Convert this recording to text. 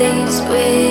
these ways